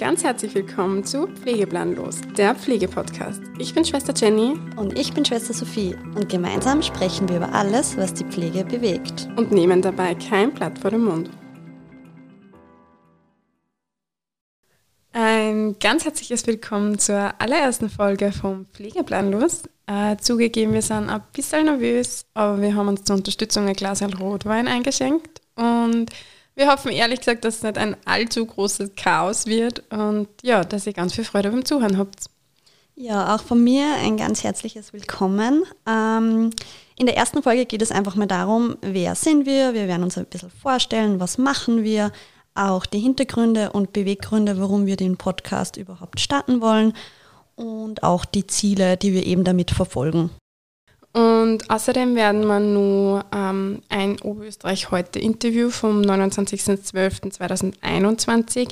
ganz herzlich willkommen zu Pflegeplanlos, der Pflegepodcast. Ich bin Schwester Jenny. Und ich bin Schwester Sophie. Und gemeinsam sprechen wir über alles, was die Pflege bewegt. Und nehmen dabei kein Blatt vor den Mund. Ein ganz herzliches Willkommen zur allerersten Folge vom Pflegeplanlos. Äh, zugegeben, wir sind ein bisschen nervös, aber wir haben uns zur Unterstützung ein Glas Rotwein eingeschenkt und wir hoffen ehrlich gesagt, dass es nicht ein allzu großes Chaos wird und ja, dass ihr ganz viel Freude beim Zuhören habt. Ja, auch von mir ein ganz herzliches Willkommen. Ähm, in der ersten Folge geht es einfach mal darum, wer sind wir? Wir werden uns ein bisschen vorstellen, was machen wir, auch die Hintergründe und Beweggründe, warum wir den Podcast überhaupt starten wollen und auch die Ziele, die wir eben damit verfolgen. Und außerdem werden wir nur ähm, ein Oberösterreich heute Interview vom 29.12.2021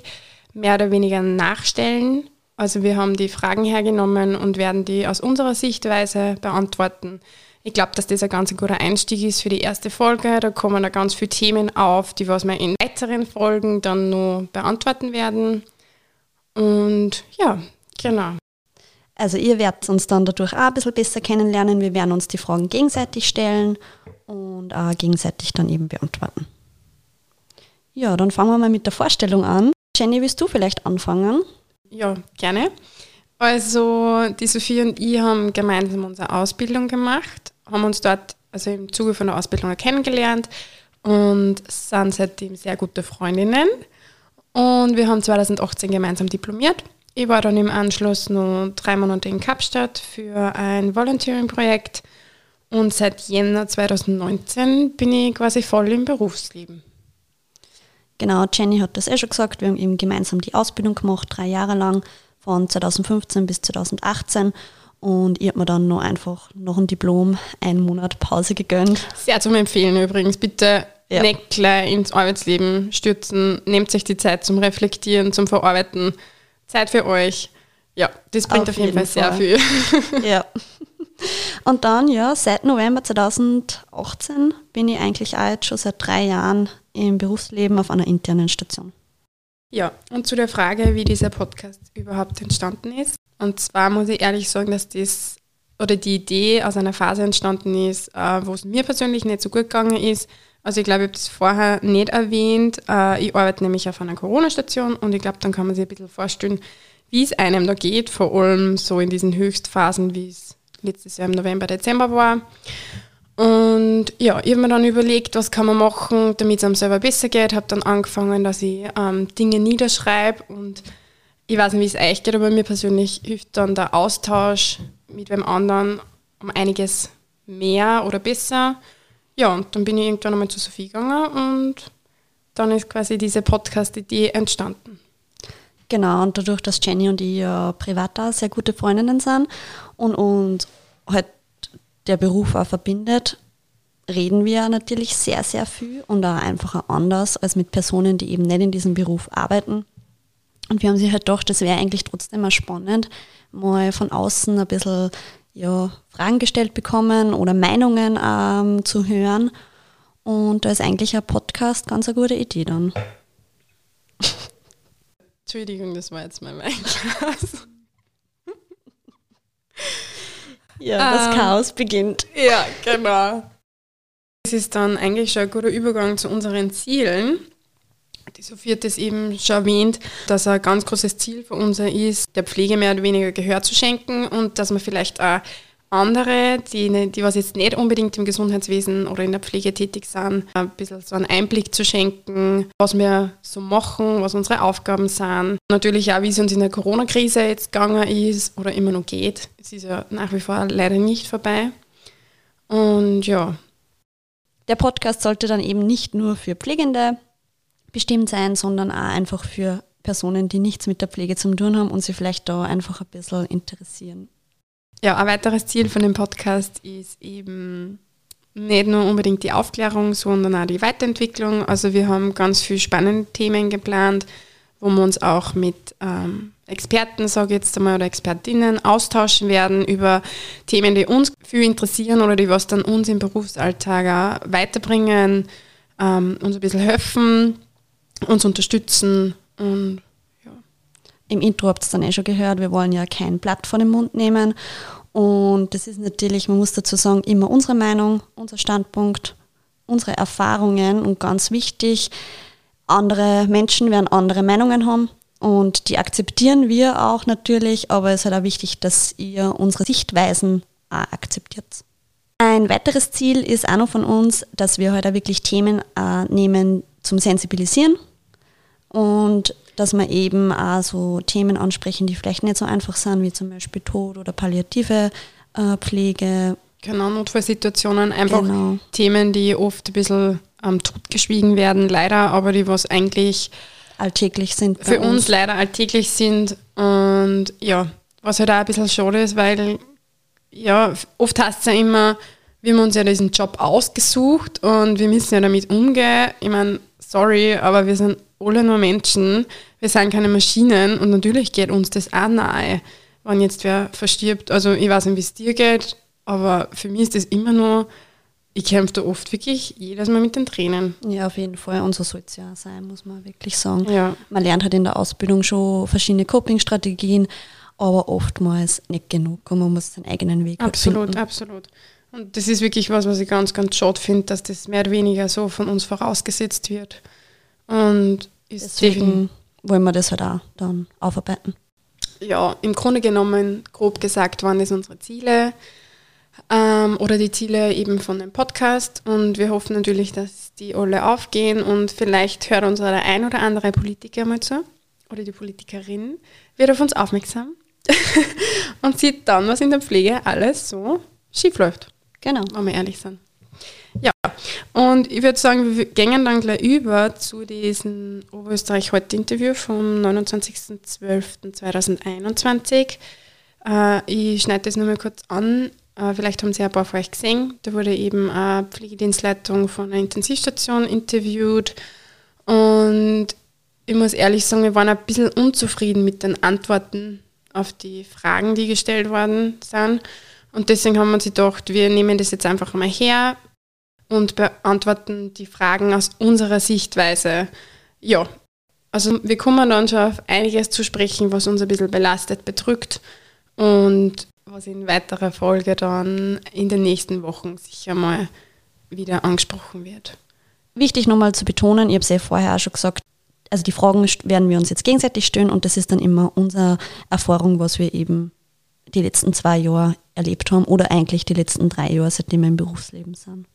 mehr oder weniger nachstellen. Also wir haben die Fragen hergenommen und werden die aus unserer Sichtweise beantworten. Ich glaube, dass das ein ganz guter Einstieg ist für die erste Folge. Da kommen da ganz viele Themen auf, die was wir in weiteren Folgen dann nur beantworten werden. Und ja, genau. Also ihr werdet uns dann dadurch auch ein bisschen besser kennenlernen. Wir werden uns die Fragen gegenseitig stellen und auch gegenseitig dann eben beantworten. Ja, dann fangen wir mal mit der Vorstellung an. Jenny, willst du vielleicht anfangen? Ja, gerne. Also die Sophie und ich haben gemeinsam unsere Ausbildung gemacht, haben uns dort also im Zuge von der Ausbildung kennengelernt und sind seitdem sehr gute Freundinnen. Und wir haben 2018 gemeinsam diplomiert ich war dann im Anschluss noch drei Monate in Kapstadt für ein Volunteering-Projekt und seit Jänner 2019 bin ich quasi voll im Berufsleben. Genau, Jenny hat das eh schon gesagt. Wir haben eben gemeinsam die Ausbildung gemacht, drei Jahre lang, von 2015 bis 2018. Und ich habe mir dann noch einfach noch ein Diplom, einen Monat Pause gegönnt. Sehr zum Empfehlen übrigens. Bitte ja. nicht gleich ins Arbeitsleben stürzen. Nehmt sich die Zeit zum Reflektieren, zum Verarbeiten. Zeit für euch. Ja, das bringt auf, auf jeden, jeden, Fall, sehr viel. Ja. Und dann, ja, seit November 2018 bin ich eigentlich auch jetzt schon seit drei Jahren im Berufsleben auf einer internen Station. Ja, und zu der Frage, wie dieser Podcast überhaupt entstanden ist. Und zwar muss ich ehrlich sagen, dass das oder die Idee aus einer Phase entstanden ist, äh, wo es mir persönlich nicht so gut gegangen ist. Also ich glaube, ich habe das vorher nicht erwähnt. Äh, ich arbeite nämlich auf einer Corona-Station und ich glaube, dann kann man sich ein bisschen vorstellen, wie es einem da geht, vor allem so in diesen Höchstphasen, wie es letztes Jahr im November, Dezember war. Und ja, ich habe mir dann überlegt, was kann man machen, damit es einem selber besser geht. Habe dann angefangen, dass ich ähm, Dinge niederschreibe und ich weiß nicht, wie es euch geht, aber mir persönlich hilft dann der Austausch mit wem anderen um einiges mehr oder besser. Ja, und dann bin ich irgendwann einmal zu Sophie gegangen und dann ist quasi diese Podcast-Idee entstanden. Genau, und dadurch, dass Jenny und ich ja privat da sehr gute Freundinnen sind und uns halt der Beruf auch verbindet, reden wir natürlich sehr, sehr viel und auch einfach anders als mit Personen, die eben nicht in diesem Beruf arbeiten. Und wir haben sich halt gedacht, das wäre eigentlich trotzdem mal spannend, mal von außen ein bisschen ja, Fragen gestellt bekommen oder Meinungen ähm, zu hören. Und da ist eigentlich ein Podcast ganz eine gute Idee dann. Entschuldigung, das war jetzt mein Weinglas. ja, das ähm, Chaos beginnt. Ja, genau. Es ist dann eigentlich schon ein guter Übergang zu unseren Zielen. Die Sophie hat es eben schon erwähnt, dass ein ganz großes Ziel für uns ist, der Pflege mehr oder weniger Gehör zu schenken und dass man vielleicht auch andere, die, die was jetzt nicht unbedingt im Gesundheitswesen oder in der Pflege tätig sind, ein bisschen so einen Einblick zu schenken, was wir so machen, was unsere Aufgaben sind. Natürlich auch, wie es uns in der Corona-Krise jetzt gegangen ist oder immer noch geht. Es ist ja nach wie vor leider nicht vorbei. Und ja. Der Podcast sollte dann eben nicht nur für Pflegende bestimmt sein, sondern auch einfach für Personen, die nichts mit der Pflege zu tun haben und sich vielleicht da einfach ein bisschen interessieren. Ja, ein weiteres Ziel von dem Podcast ist eben nicht nur unbedingt die Aufklärung, sondern auch die Weiterentwicklung. Also wir haben ganz viele spannende Themen geplant, wo wir uns auch mit ähm, Experten, sage ich jetzt einmal, oder Expertinnen austauschen werden über Themen, die uns viel interessieren oder die was dann uns im Berufsalltag auch weiterbringen, ähm, uns ein bisschen helfen uns unterstützen und ja. im Intro habt ihr es dann eh schon gehört, wir wollen ja kein Blatt vor den Mund nehmen. Und das ist natürlich, man muss dazu sagen, immer unsere Meinung, unser Standpunkt, unsere Erfahrungen und ganz wichtig, andere Menschen werden andere Meinungen haben und die akzeptieren wir auch natürlich, aber es ist halt auch wichtig, dass ihr unsere Sichtweisen auch akzeptiert. Ein weiteres Ziel ist auch noch von uns, dass wir heute halt wirklich Themen äh, nehmen zum Sensibilisieren und dass wir eben auch so Themen ansprechen, die vielleicht nicht so einfach sind, wie zum Beispiel Tod oder palliative äh, Pflege. Genau, Notfallsituationen, einfach genau. Themen, die oft ein bisschen ähm, totgeschwiegen werden, leider, aber die was eigentlich alltäglich sind. Für uns. uns leider alltäglich sind und ja, was halt auch ein bisschen schade ist, weil ja, oft heißt es ja immer, wir haben uns ja diesen Job ausgesucht und wir müssen ja damit umgehen. Ich meine, sorry, aber wir sind alle nur Menschen, wir sind keine Maschinen und natürlich geht uns das auch nahe, wenn jetzt wer verstirbt. Also ich weiß nicht, wie es dir geht, aber für mich ist das immer nur, ich kämpfe da oft wirklich jedes Mal mit den Tränen. Ja, auf jeden Fall. Und so soll es ja sein, muss man wirklich sagen. Ja. Man lernt halt in der Ausbildung schon verschiedene Coping-Strategien, aber oftmals nicht genug und man muss seinen eigenen Weg halt Absolut, finden. absolut. Und das ist wirklich was, was ich ganz, ganz schade finde, dass das mehr oder weniger so von uns vorausgesetzt wird. Und deswegen wollen wir das halt auch dann aufarbeiten. Ja, im Grunde genommen, grob gesagt, waren das unsere Ziele ähm, oder die Ziele eben von dem Podcast. Und wir hoffen natürlich, dass die alle aufgehen und vielleicht hört uns der ein oder andere Politiker mal zu oder die Politikerin, wird auf uns aufmerksam und sieht dann, was in der Pflege alles so schief läuft. Genau. Wenn wir ehrlich sind. Ja, und ich würde sagen, wir gehen dann gleich über zu diesem Oberösterreich heute Interview vom 29.12.2021. Äh, ich schneide das nochmal kurz an. Äh, vielleicht haben Sie ein paar von euch gesehen. Da wurde eben eine Pflegedienstleitung von einer Intensivstation interviewt. Und ich muss ehrlich sagen, wir waren ein bisschen unzufrieden mit den Antworten auf die Fragen, die gestellt worden sind. Und deswegen haben wir uns gedacht, wir nehmen das jetzt einfach mal her und beantworten die Fragen aus unserer Sichtweise. Ja, also wir kommen dann schon auf einiges zu sprechen, was uns ein bisschen belastet, bedrückt und was in weiterer Folge dann in den nächsten Wochen sicher mal wieder angesprochen wird. Wichtig nochmal zu betonen, ich habe es ja vorher auch schon gesagt, also die Fragen werden wir uns jetzt gegenseitig stellen und das ist dann immer unsere Erfahrung, was wir eben die letzten zwei Jahre erlebt haben oder eigentlich die letzten drei Jahre, seitdem wir im Berufsleben sind.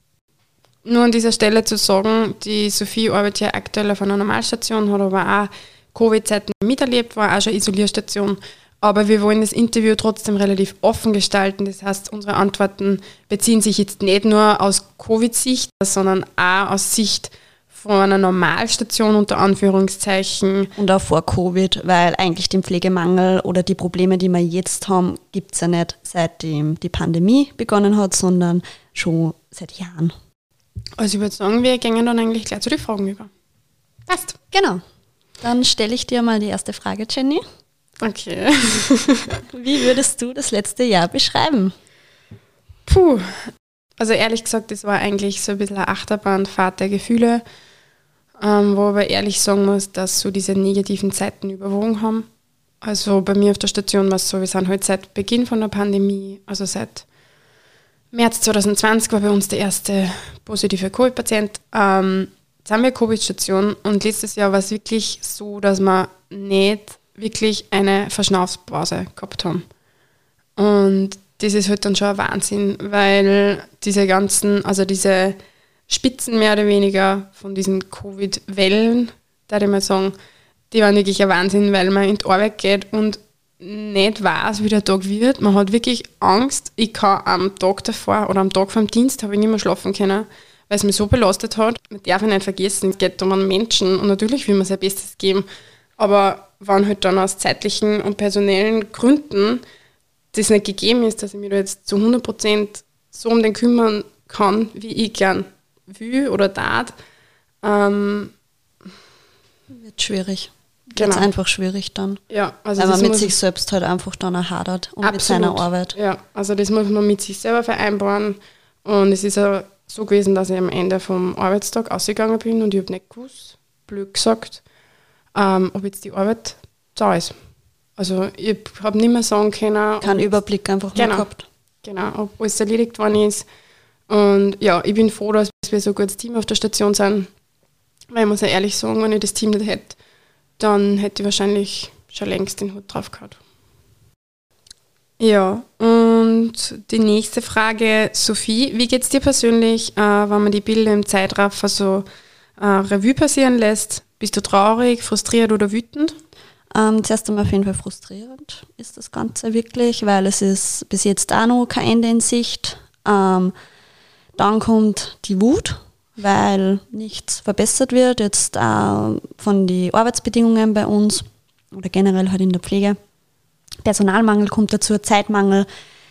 Nur an dieser Stelle zu sagen, die Sophie arbeitet ja aktuell auf einer Normalstation, hat aber auch Covid-Zeiten miterlebt, war auch schon Isolierstation. Aber wir wollen das Interview trotzdem relativ offen gestalten. Das heißt, unsere Antworten beziehen sich jetzt nicht nur aus Covid-Sicht, sondern auch aus Sicht von einer Normalstation unter Anführungszeichen. Und auch vor Covid, weil eigentlich den Pflegemangel oder die Probleme, die wir jetzt haben, gibt es ja nicht seitdem die Pandemie begonnen hat, sondern schon seit Jahren. Also ich würde sagen, wir gehen dann eigentlich gleich zu den Fragen über. Passt. Genau. Dann stelle ich dir mal die erste Frage, Jenny. Okay. Wie würdest du das letzte Jahr beschreiben? Puh. Also ehrlich gesagt, das war eigentlich so ein bisschen eine Achterbahnfahrt der Gefühle ähm, wo aber ehrlich sagen muss, dass so diese negativen Zeiten überwogen haben. Also bei mir auf der Station war es so, wir sind heute halt seit Beginn von der Pandemie, also seit März 2020 war bei uns der erste positive Covid-Patient. Ähm, jetzt haben wir Covid-Station und letztes Jahr war es wirklich so, dass wir nicht wirklich eine Verschnaufspause gehabt haben. Und das ist halt dann schon ein Wahnsinn, weil diese ganzen, also diese Spitzen mehr oder weniger von diesen Covid-Wellen, da ich mal sagen, die waren wirklich ein Wahnsinn, weil man in die Arbeit geht und nicht weiß, wie der Tag wird. Man hat wirklich Angst. Ich kann am Tag davor oder am Tag vom Dienst habe ich nicht mehr schlafen können, weil es mich so belastet hat. Man darf ich nicht vergessen, es geht um einen Menschen und natürlich will man sein Bestes geben. Aber wenn halt dann aus zeitlichen und personellen Gründen das nicht gegeben ist, dass ich mich da jetzt zu 100% so um den kümmern kann, wie ich gern will oder tat, ähm, wird schwierig. Genau. Wird einfach schwierig dann. Ja, also Weil man mit sich selbst halt einfach dann auch hadert und absolut. mit seiner Arbeit. Ja, also das muss man mit sich selber vereinbaren. Und es ist ja so gewesen, dass ich am Ende vom Arbeitstag ausgegangen bin und ich habe nicht gewusst, blöd gesagt, ähm, ob jetzt die Arbeit da ist. Also ich habe nicht mehr sagen können. Keinen Überblick einfach genau, mehr gehabt. Genau, ob alles erledigt worden ist. Und ja, ich bin froh, dass wir so ein gutes Team auf der Station sind. Weil ich muss ja ehrlich sagen, wenn ich das Team nicht hätte, dann hätte ich wahrscheinlich schon längst den Hut drauf gehabt. Ja, und die nächste Frage, Sophie, wie geht es dir persönlich, äh, wenn man die Bilder im Zeitraffer so äh, Revue passieren lässt? Bist du traurig, frustriert oder wütend? Ähm, zuerst einmal auf jeden Fall frustrierend ist das Ganze wirklich, weil es ist bis jetzt auch noch kein Ende in Sicht. Ähm, dann kommt die Wut, weil nichts verbessert wird, jetzt äh, von den Arbeitsbedingungen bei uns oder generell halt in der Pflege. Personalmangel kommt dazu, Zeitmangel.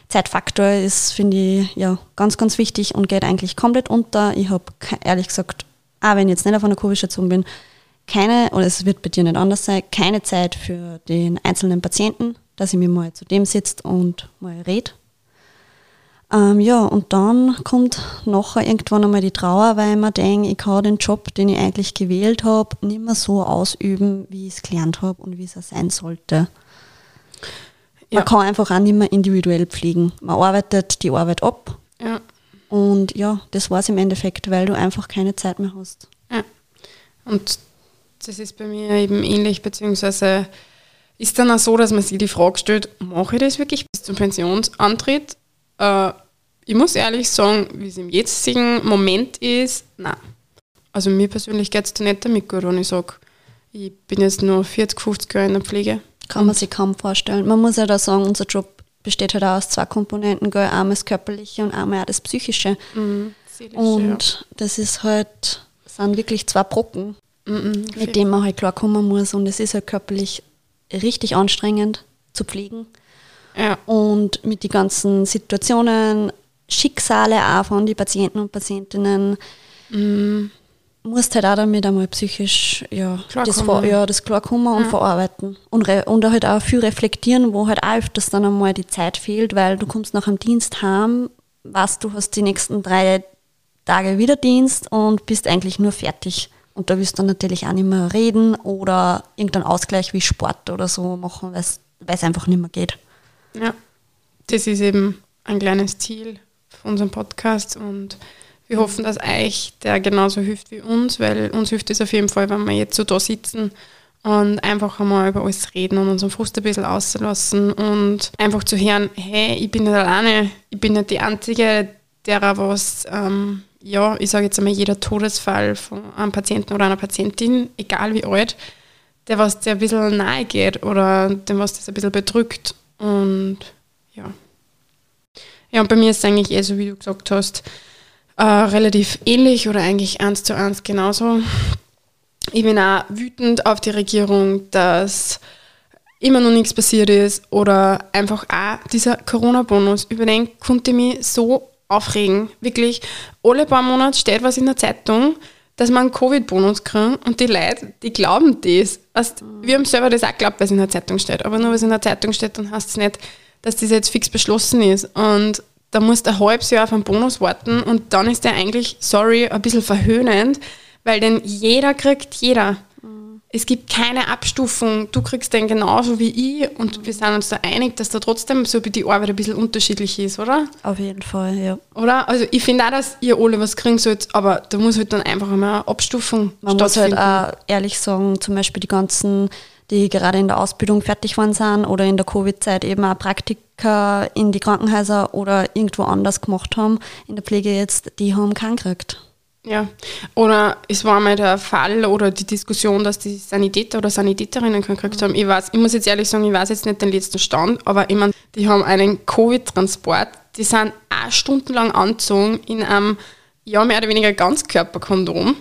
Zeitfaktor ist, finde ich, ja, ganz, ganz wichtig und geht eigentlich komplett unter. Ich habe ehrlich gesagt, auch wenn ich jetzt nicht auf einer Covid-Station bin, keine, oder es wird bei dir nicht anders sein, keine Zeit für den einzelnen Patienten, dass ich mir mal zu dem sitzt und mal rede. Ähm, ja, und dann kommt nachher irgendwann einmal die Trauer, weil man denkt, ich kann den Job, den ich eigentlich gewählt habe, nicht mehr so ausüben, wie ich es gelernt habe und wie es auch sein sollte. Man ja. kann einfach auch nicht mehr individuell pflegen. Man arbeitet die Arbeit ab. Ja. Und ja, das war es im Endeffekt, weil du einfach keine Zeit mehr hast. Ja. Und das ist bei mir eben ähnlich, beziehungsweise ist dann auch so, dass man sich die Frage stellt, mache ich das wirklich bis zum Pensionsantritt? Äh, ich muss ehrlich sagen, wie es im jetzigen Moment ist, nein. Also mir persönlich geht es da nicht damit gut, wenn ich sage, ich bin jetzt nur 40, 50 Jahre in der Pflege kann man sich kaum vorstellen. Man muss ja da sagen, unser Job besteht halt auch aus zwei Komponenten, gell? einmal das Körperliche und einmal auch das Psychische. Mhm, und ja. das ist halt, sind wirklich zwei Brocken, mhm, mit denen man halt klarkommen muss. Und es ist halt körperlich richtig anstrengend zu pflegen. Ja. Und mit den ganzen Situationen, Schicksale auch von den Patienten und Patientinnen, mhm musst halt auch damit einmal psychisch ja, das, vor, ja, das klarkommen und ja. verarbeiten. Und, und halt auch viel reflektieren, wo halt auch öfters dann einmal die Zeit fehlt, weil du kommst nach dem Dienst heim, weißt du, hast die nächsten drei Tage wieder Dienst und bist eigentlich nur fertig. Und da willst du natürlich auch nicht mehr reden oder irgendeinen Ausgleich wie Sport oder so machen, weil es einfach nicht mehr geht. Ja, das ist eben ein kleines Ziel von unserem Podcast und wir hoffen, dass euch der genauso hilft wie uns, weil uns hilft es auf jeden Fall, wenn wir jetzt so da sitzen und einfach einmal über alles reden und unseren Frust ein bisschen auslassen und einfach zu hören, hey, ich bin nicht alleine, ich bin nicht die Einzige, derer was, ähm, ja, ich sage jetzt einmal, jeder Todesfall von einem Patienten oder einer Patientin, egal wie alt, der was der ein bisschen nahe geht oder dem was das ein bisschen bedrückt und ja. Ja, und bei mir ist es eigentlich eh so, wie du gesagt hast, äh, relativ ähnlich oder eigentlich eins zu eins genauso. Ich bin auch wütend auf die Regierung, dass immer noch nichts passiert ist oder einfach auch dieser Corona-Bonus. Über den konnte ich mich so aufregen. Wirklich, alle paar Monate steht was in der Zeitung, dass man einen Covid-Bonus kriegt und die Leute, die glauben das. Also, wir haben selber das auch geglaubt, was in der Zeitung steht. Aber nur weil es in der Zeitung steht, dann heißt es nicht, dass das jetzt fix beschlossen ist. Und da musst du ein halbes Jahr auf einen Bonus warten und dann ist der eigentlich, sorry, ein bisschen verhöhnend, weil den jeder kriegt, jeder. Es gibt keine Abstufung. Du kriegst den genauso wie ich und mhm. wir sind uns da einig, dass da trotzdem so die Arbeit ein bisschen unterschiedlich ist, oder? Auf jeden Fall, ja. Oder? Also ich finde auch, dass ihr alle was kriegen sollt, aber da muss halt dann einfach einmal eine Abstufung Man muss halt auch ehrlich sagen, zum Beispiel die ganzen die gerade in der Ausbildung fertig waren sind oder in der Covid-Zeit eben auch Praktika in die Krankenhäuser oder irgendwo anders gemacht haben, in der Pflege jetzt, die haben keinen gekriegt. Ja, oder es war mal der Fall oder die Diskussion, dass die Sanitäter oder Sanitäterinnen gekriegt haben. Ich, weiß, ich muss jetzt ehrlich sagen, ich weiß jetzt nicht den letzten Stand, aber ich meine, die haben einen Covid-Transport, die sind auch stundenlang angezogen in einem, ja, mehr oder weniger Ganzkörperkondom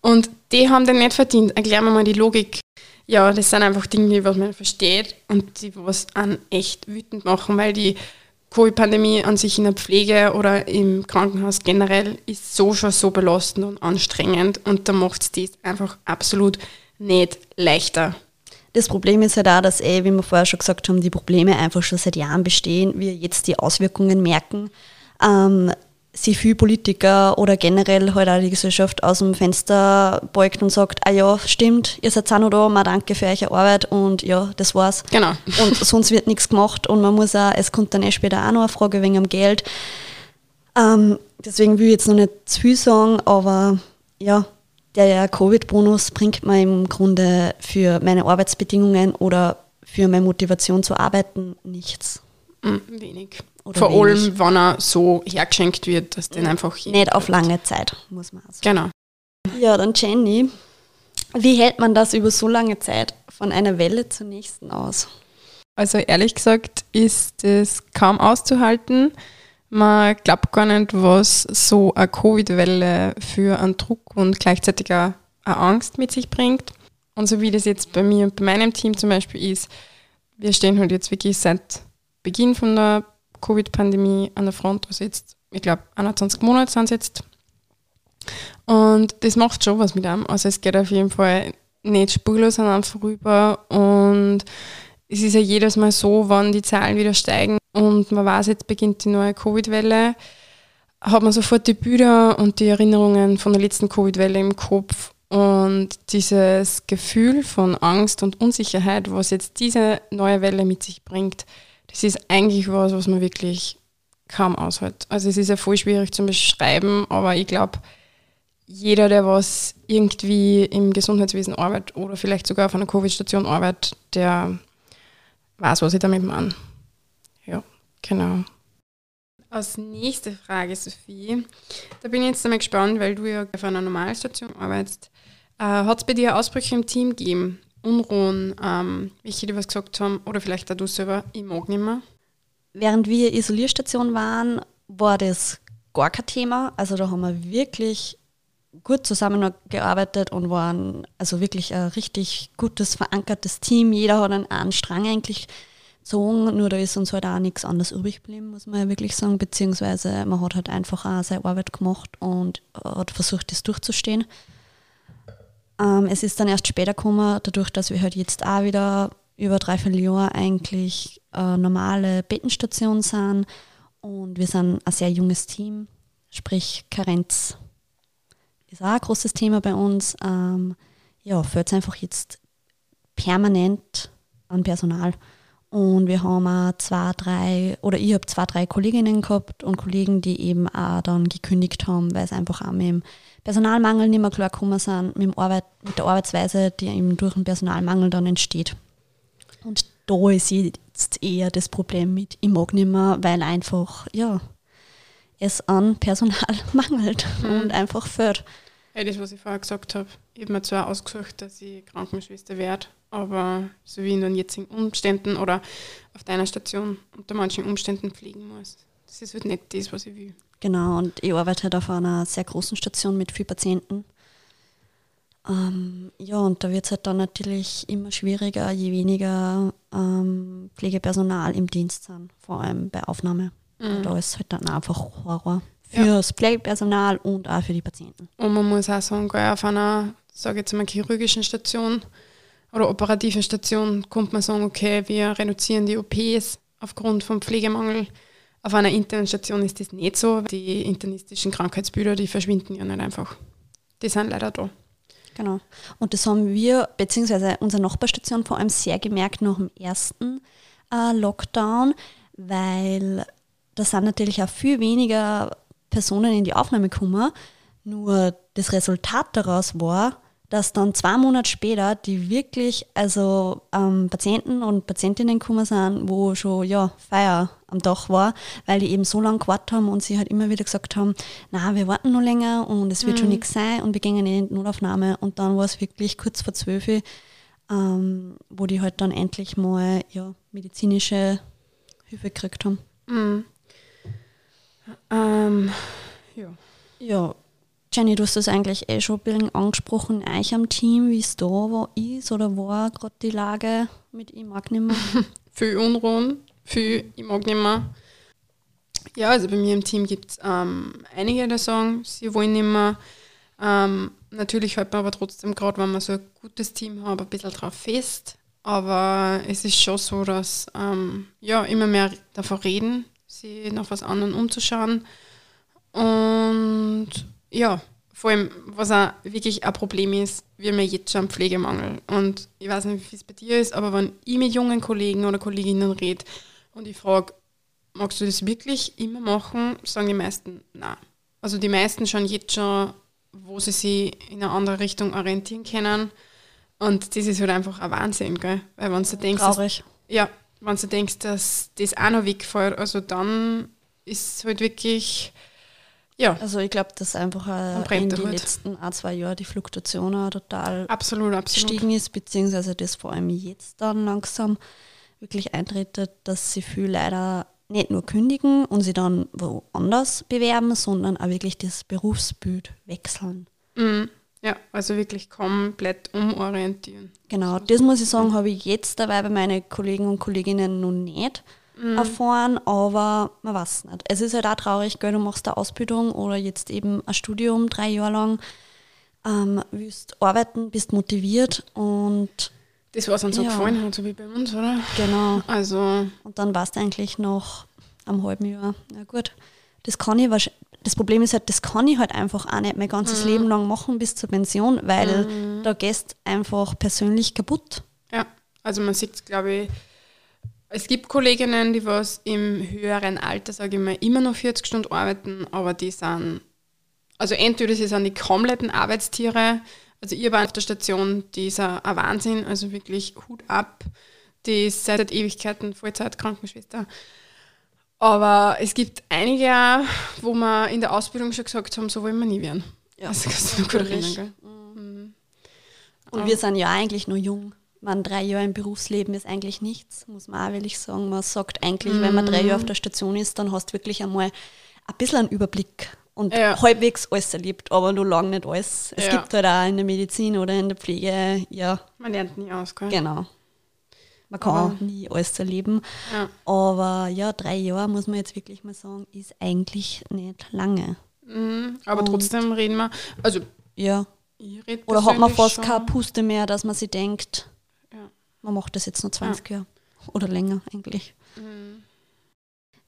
und die haben den nicht verdient. Erklären wir mal die Logik ja, das sind einfach Dinge, die man versteht und die was an echt wütend machen, weil die Covid-Pandemie an sich in der Pflege oder im Krankenhaus generell ist so schon so belastend und anstrengend und da macht es das einfach absolut nicht leichter. Das Problem ist halt auch, dass, eh, wie wir vorher schon gesagt haben, die Probleme einfach schon seit Jahren bestehen, wir jetzt die Auswirkungen merken. Ähm, sich viele Politiker oder generell halt auch die Gesellschaft aus dem Fenster beugt und sagt, ah ja, stimmt, ihr seid auch noch da, mal danke für eure Arbeit und ja, das war's. Genau. Und sonst wird nichts gemacht und man muss auch, es kommt dann eh später auch noch eine Frage wegen am Geld. Ähm, deswegen will ich jetzt noch nicht zu viel sagen, aber ja, der Covid-Bonus bringt mir im Grunde für meine Arbeitsbedingungen oder für meine Motivation zu arbeiten nichts. Mm, wenig. Oder Vor wenig. allem, wenn er so hergeschenkt wird, dass den einfach Nicht auf lange Zeit, muss man sagen. Genau. Ja, dann Jenny, wie hält man das über so lange Zeit von einer Welle zur nächsten aus? Also ehrlich gesagt ist es kaum auszuhalten. Man glaubt gar nicht, was so eine Covid-Welle für einen Druck und gleichzeitig auch eine Angst mit sich bringt. Und so wie das jetzt bei mir und bei meinem Team zum Beispiel ist, wir stehen halt jetzt wirklich seit Beginn von der Covid-Pandemie an der Front, jetzt, ich glaube, 21 Monate sind es jetzt. Und das macht schon was mit einem. Also es geht auf jeden Fall nicht spurlos an einem vorüber und es ist ja jedes Mal so, wenn die Zahlen wieder steigen und man weiß, jetzt beginnt die neue Covid-Welle, hat man sofort die Bilder und die Erinnerungen von der letzten Covid-Welle im Kopf und dieses Gefühl von Angst und Unsicherheit, was jetzt diese neue Welle mit sich bringt, das ist eigentlich was, was man wirklich kaum aushält. Also es ist ja voll schwierig zu beschreiben, aber ich glaube, jeder, der was irgendwie im Gesundheitswesen arbeitet oder vielleicht sogar auf einer Covid-Station arbeitet, der weiß, was ich damit meine. Ja, genau. Als nächste Frage, Sophie, da bin ich jetzt einmal gespannt, weil du ja auf einer Normalstation arbeitest. Äh, Hat es bei dir Ausbrüche im Team gegeben? Unruhen, ähm, welche die was gesagt haben, oder vielleicht auch du selber, ich mag nicht mehr? Während wir Isolierstation waren, war das gar kein Thema. Also da haben wir wirklich gut zusammengearbeitet und waren also wirklich ein richtig gutes, verankertes Team. Jeder hat einen, einen Strang eigentlich gezogen, nur da ist uns halt auch nichts anderes übrig geblieben, muss man ja wirklich sagen. Beziehungsweise man hat halt einfach auch seine Arbeit gemacht und hat versucht, das durchzustehen. Ähm, es ist dann erst später gekommen, dadurch, dass wir halt jetzt auch wieder über drei, vier Jahre eigentlich eine normale Bettenstation sind und wir sind ein sehr junges Team, sprich Karenz ist auch ein großes Thema bei uns. Ähm, ja, fehlt es einfach jetzt permanent an Personal. Und wir haben auch zwei, drei, oder ich habe zwei, drei Kolleginnen gehabt und Kollegen, die eben auch dann gekündigt haben, weil es einfach auch mit dem Personalmangel nicht mehr klar gekommen sind, mit, Arbeit, mit der Arbeitsweise, die eben durch den Personalmangel dann entsteht. Und da ist jetzt eher das Problem mit, ich mag nicht mehr, weil einfach, ja, es an Personal mangelt mhm. und einfach fehlt. Ja, das, was ich vorher gesagt habe. Ich habe mir zwar ausgesucht, dass ich Krankenschwester werde, aber so wie in den jetzigen Umständen oder auf deiner Station unter manchen Umständen pflegen muss. Das ist halt nicht das, was ich will. Genau, und ich arbeite halt auf einer sehr großen Station mit vielen Patienten. Ähm, ja, und da wird es halt dann natürlich immer schwieriger, je weniger ähm, Pflegepersonal im Dienst sind, vor allem bei Aufnahme. Mhm. Da ist halt dann einfach Horror für ja. das Pflegepersonal und auch für die Patienten. Und man muss auch sagen, auf einer, sage jetzt mal, chirurgischen Station oder operativen Station kommt man sagen, okay, wir reduzieren die OPs aufgrund vom Pflegemangel auf einer internen Station ist das nicht so. Die internistischen Krankheitsbilder, die verschwinden ja nicht einfach. Die sind leider da. Genau. Und das haben wir, beziehungsweise unsere Nachbarstation vor allem sehr gemerkt nach dem ersten äh, Lockdown, weil da sind natürlich auch viel weniger Personen in die Aufnahme gekommen. Nur das Resultat daraus war, dass dann zwei Monate später die wirklich, also ähm, Patienten und Patientinnen gekommen sind, wo schon ja, Feier am Dach war, weil die eben so lange gewartet haben und sie halt immer wieder gesagt haben, na, wir warten noch länger und es wird mhm. schon nichts sein und wir gehen in die Notaufnahme und dann war es wirklich kurz vor zwölf, ähm, wo die halt dann endlich mal ja, medizinische Hilfe gekriegt haben. Mhm. Ähm, ja. Ja, Jenny, du hast das eigentlich eh schon ein bisschen angesprochen, euch am Team, wie es da war, ist oder war gerade die Lage mit Ich mag nicht mehr? viel Unruhen, viel Ich mag nicht mehr. Ja, also bei mir im Team gibt es ähm, einige, die sagen, sie wollen nicht mehr. Ähm, natürlich hält man aber trotzdem, gerade wenn man so ein gutes Team hat, ein bisschen drauf fest. Aber es ist schon so, dass ähm, ja, immer mehr davon reden, sie nach was anderem umzuschauen Und ja, vor allem, was auch wirklich ein Problem ist, wir haben ja jetzt schon einen Pflegemangel. Und ich weiß nicht, wie es bei dir ist, aber wenn ich mit jungen Kollegen oder Kolleginnen rede und ich frage, magst du das wirklich immer machen, sagen die meisten nein. Also die meisten schauen jetzt schon, wo sie sich in eine andere Richtung orientieren können. Und das ist halt einfach ein Wahnsinn, gell? Weil wenn du denkst, Traurig. dass, ja, wenn du denkst, dass das auch noch wegfällt, also dann ist es halt wirklich, ja, Also ich glaube, dass einfach brennt in den Hut. letzten ein, zwei Jahren die Fluktuation auch total absolut, absolut. gestiegen ist, beziehungsweise das vor allem jetzt dann langsam wirklich eintretet, dass sie viel leider nicht nur kündigen und sie dann woanders bewerben, sondern auch wirklich das Berufsbild wechseln. Mhm. Ja, also wirklich komplett umorientieren. Genau, das muss ich sagen, habe ich jetzt dabei bei meinen Kollegen und Kolleginnen noch nicht erfahren, aber man weiß nicht. Es ist halt auch traurig, gell, du machst eine Ausbildung oder jetzt eben ein Studium drei Jahre lang, ähm, willst arbeiten, bist motiviert und Das, was uns so Ja. gefallen hat, so wie bei uns, oder? genau, Also, und dann warst du eigentlich noch am halben Jahr, na gut, das kann ich wahrscheinlich, das Problem ist halt, das kann ich halt einfach auch nicht mein ganzes Leben lang machen bis zur Pension, weil da gehst einfach persönlich kaputt. ja, also man sieht es, glaube ich, es gibt Kolleginnen, die was im höheren Alter, sage ich mal, immer noch 40 Stunden arbeiten, aber die sind, also entweder sie sind die kompletten Arbeitstiere, also ihr war auf der Station, die ist ein Wahnsinn, also wirklich Hut ab, die ist seit Ewigkeiten Vollzeit-Krankenschwester. Aber es gibt einige, wo wir in der Ausbildung schon gesagt haben, so wollen wir nie werden. Ja, also kannst du noch gut erinnern, gell? Mhm. Und wir sind ja eigentlich nur jung. Man drei Jahre im Berufsleben ist eigentlich nichts, muss man auch ehrlich sagen. Man sagt eigentlich, wenn man drei Jahre auf der Station ist, dann hast du wirklich einmal ein bisschen einen Überblick und Ja. halbwegs alles erlebt, aber nur lange nicht alles. Es Ja. gibt halt auch in der Medizin oder in der Pflege, ja, Man lernt nie aus, gell? genau. Man kann Aber- nie alles erleben. Ja. Aber ja, drei Jahre, muss man jetzt wirklich mal sagen, ist eigentlich nicht lange. Mhm. Aber Und- trotzdem reden wir, also Ja. Oder hat man fast schon- keine Puste mehr, dass man sich denkt, Ja. man macht das jetzt nur 20 Jahre oder länger eigentlich. Mhm.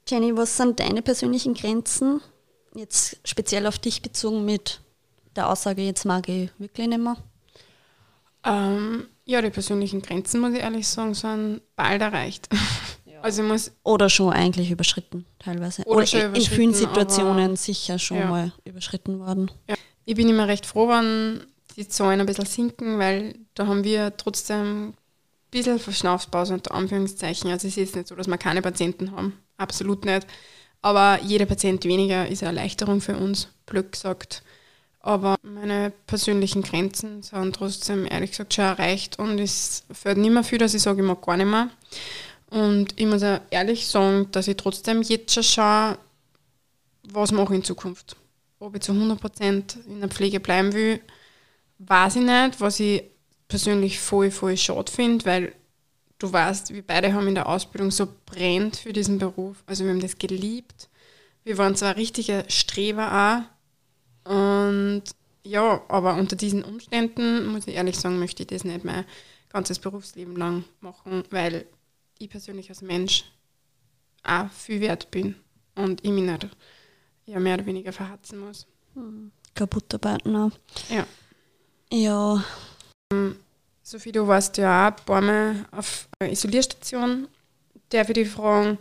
Jenny, was sind deine persönlichen Grenzen, jetzt speziell auf dich bezogen mit der Aussage, jetzt mag ich wirklich nicht mehr? Ähm, ja, die persönlichen Grenzen, muss ich ehrlich sagen, sind bald erreicht. Also ich muss, Oder schon eigentlich überschritten, teilweise. Oder Oder, schon in vielen Situationen sicher schon Ja. mal überschritten worden. ich bin immer recht froh, wenn die Zahlen ein bisschen sinken, weil da haben wir trotzdem ein bisschen Verschnaufspause unter Anführungszeichen. Also es ist jetzt nicht so, dass wir keine Patienten haben. Absolut nicht. Aber jeder Patient weniger ist eine Erleichterung für uns, blöd gesagt. Aber meine persönlichen Grenzen sind trotzdem ehrlich gesagt schon erreicht und es fällt nicht mehr viel, dass ich sage, ich mag gar nicht mehr. Und ich muss auch ehrlich sagen, dass ich trotzdem jetzt schon schaue, was mache ich in Zukunft. Ob ich zu 100% in der Pflege bleiben will, weiß ich nicht, was ich persönlich voll, voll schade finde, weil du weißt, wir beide haben in der Ausbildung so brennt für diesen Beruf. Also wir haben das geliebt. Wir waren zwar richtige Streber auch. Und ja, aber unter diesen Umständen, muss ich ehrlich sagen, möchte ich das nicht mein ganzes Berufsleben lang machen, weil ich persönlich als Mensch auch viel wert bin und ich mich nicht ja, mehr oder weniger verhatzen muss. Kaputt arbeiten auch. Ja. Ja, Sophie, du warst ja auch ein paar Mal auf Isolierstation. Darf ich dich fragen,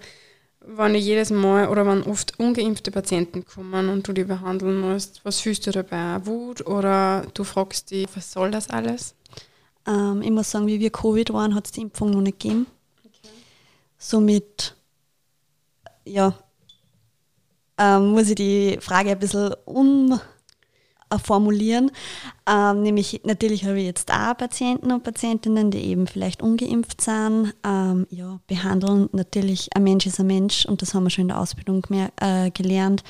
wenn ich jedes Mal oder wenn oft ungeimpfte Patienten kommen und du die behandeln musst, was fühlst du dabei? Wut oder du fragst dich, was soll das alles? ähm, ich muss sagen, wie wir Covid waren, hat es die Impfung noch nicht gegeben. Somit, ja, ähm, muss ich die Frage ein bisschen umformulieren. Ähm, nämlich, natürlich habe ich jetzt auch Patienten und Patientinnen, die eben vielleicht ungeimpft sind. Ähm, ja, behandeln natürlich, ein Mensch ist ein Mensch und das haben wir schon in der Ausbildung gemer- äh, gelernt.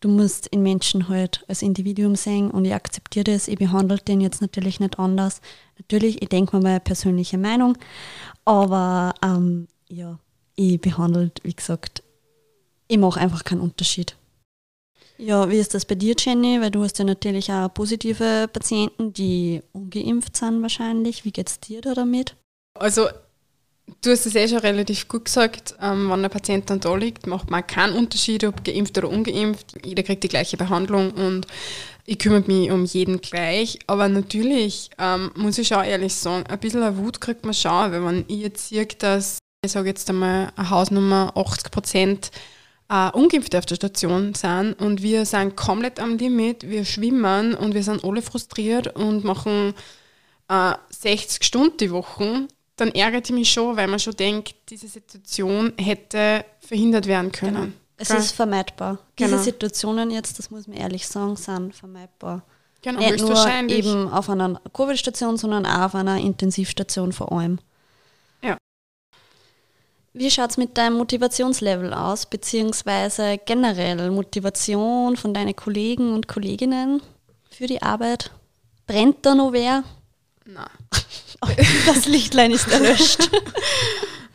Du musst in Menschen halt als Individuum sehen und ich akzeptiere das. Ich behandle den jetzt natürlich nicht anders. Natürlich, ich denke mir meine persönliche Meinung, aber ähm, ja, ich behandle, wie gesagt, ich mache einfach keinen Unterschied. Ja, wie ist das bei dir, Jenny? Weil du hast ja natürlich auch positive Patienten, die ungeimpft sind wahrscheinlich. Wie geht's dir da damit? Also du hast es eh schon relativ gut gesagt, ähm, wenn der Patient dann da liegt, macht man keinen Unterschied, ob geimpft oder ungeimpft. Jeder kriegt die gleiche Behandlung und ich kümmere mich um jeden gleich. Aber natürlich ähm, muss ich schon ehrlich sagen, ein bisschen Wut kriegt man schon, wenn ich jetzt sehe, dass, ich sage jetzt einmal, eine Hausnummer 80 Prozent äh, Ungeimpfte auf der Station sind und wir sind komplett am Limit, wir schwimmen und wir sind alle frustriert und machen äh, 60 Stunden die Woche, dann ärgert ich mich schon, weil man schon denkt, diese Situation hätte verhindert werden können. Genau. Es Gell? ist vermeidbar. Genau. Diese Situationen jetzt, das muss man ehrlich sagen, sind vermeidbar. Genau, Nicht nur eben auf einer Covid-Station, sondern auch auf einer Intensivstation vor allem. Wie schaut es mit deinem Motivationslevel aus, beziehungsweise generell Motivation von deinen Kollegen und Kolleginnen für die Arbeit? Brennt da noch wer? Nein. Das Lichtlein ist erlöscht.